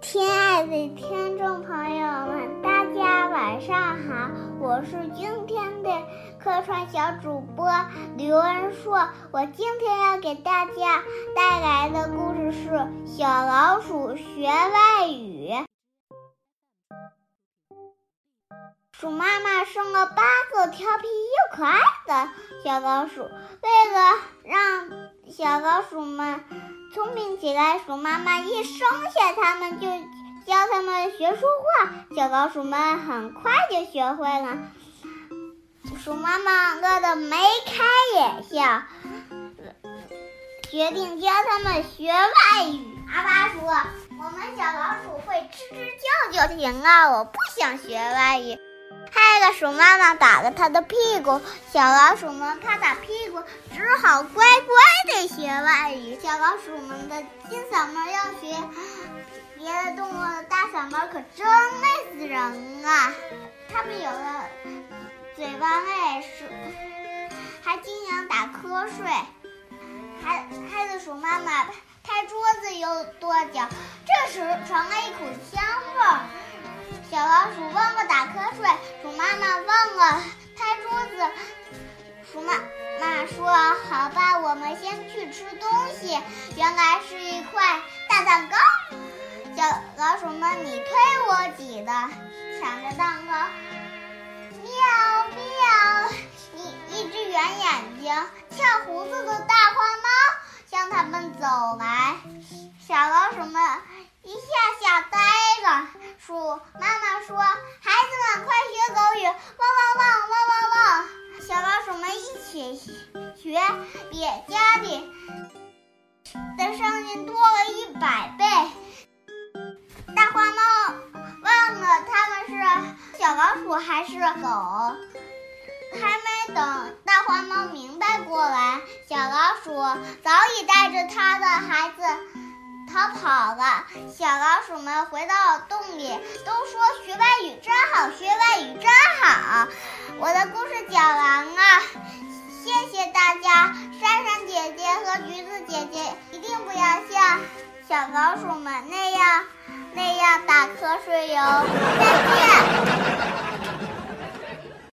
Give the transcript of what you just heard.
亲爱的听众朋友们，大家晚上好！我是今天的客串小主播刘恩硕。我今天要给大家带来的故事是《小老鼠学外语》。鼠妈妈生了八个调皮又可爱的小老鼠，为了让小老鼠们。聪明起来，鼠妈妈一生下它们就教它们学说话。小老鼠们很快就学会了。鼠妈妈乐得眉开眼笑，决定教它们学外语。阿巴说：“我们小老鼠会吱吱叫就行了，我不想学外语。”害得鼠妈妈打了它的屁股，小老鼠们怕打屁股，只好乖乖的学外语。小老鼠们的金嗓门要学别的动物的大嗓门，可真累死人啊！它们有的嘴巴累，还经常打瞌睡，还害得鼠妈妈拍桌子又跺脚。这时传来一股香味妈妈忘了拍桌子。鼠妈妈说：“好吧，我们先去吃东西。”原来是一块大蛋糕。小老鼠们你推我挤的抢着蛋糕。喵喵！一一只圆眼睛、翘胡子的大花猫向他们走来。小老鼠们。鼠妈妈说：“孩子们，快学狗语，汪汪汪，汪汪汪！”小老鼠们一起学，比家里的声音多了一百倍。大花猫忘了它们是小老鼠还是狗，还没等大花猫明白过来，小老鼠早已带着它的孩子。逃跑了，小老鼠们回到洞里，都说学外语真好，学外语真好。我的故事讲完了，谢谢大家。珊珊姐姐和橘子姐姐一定不要像小老鼠们那样那样打瞌睡哟。再见。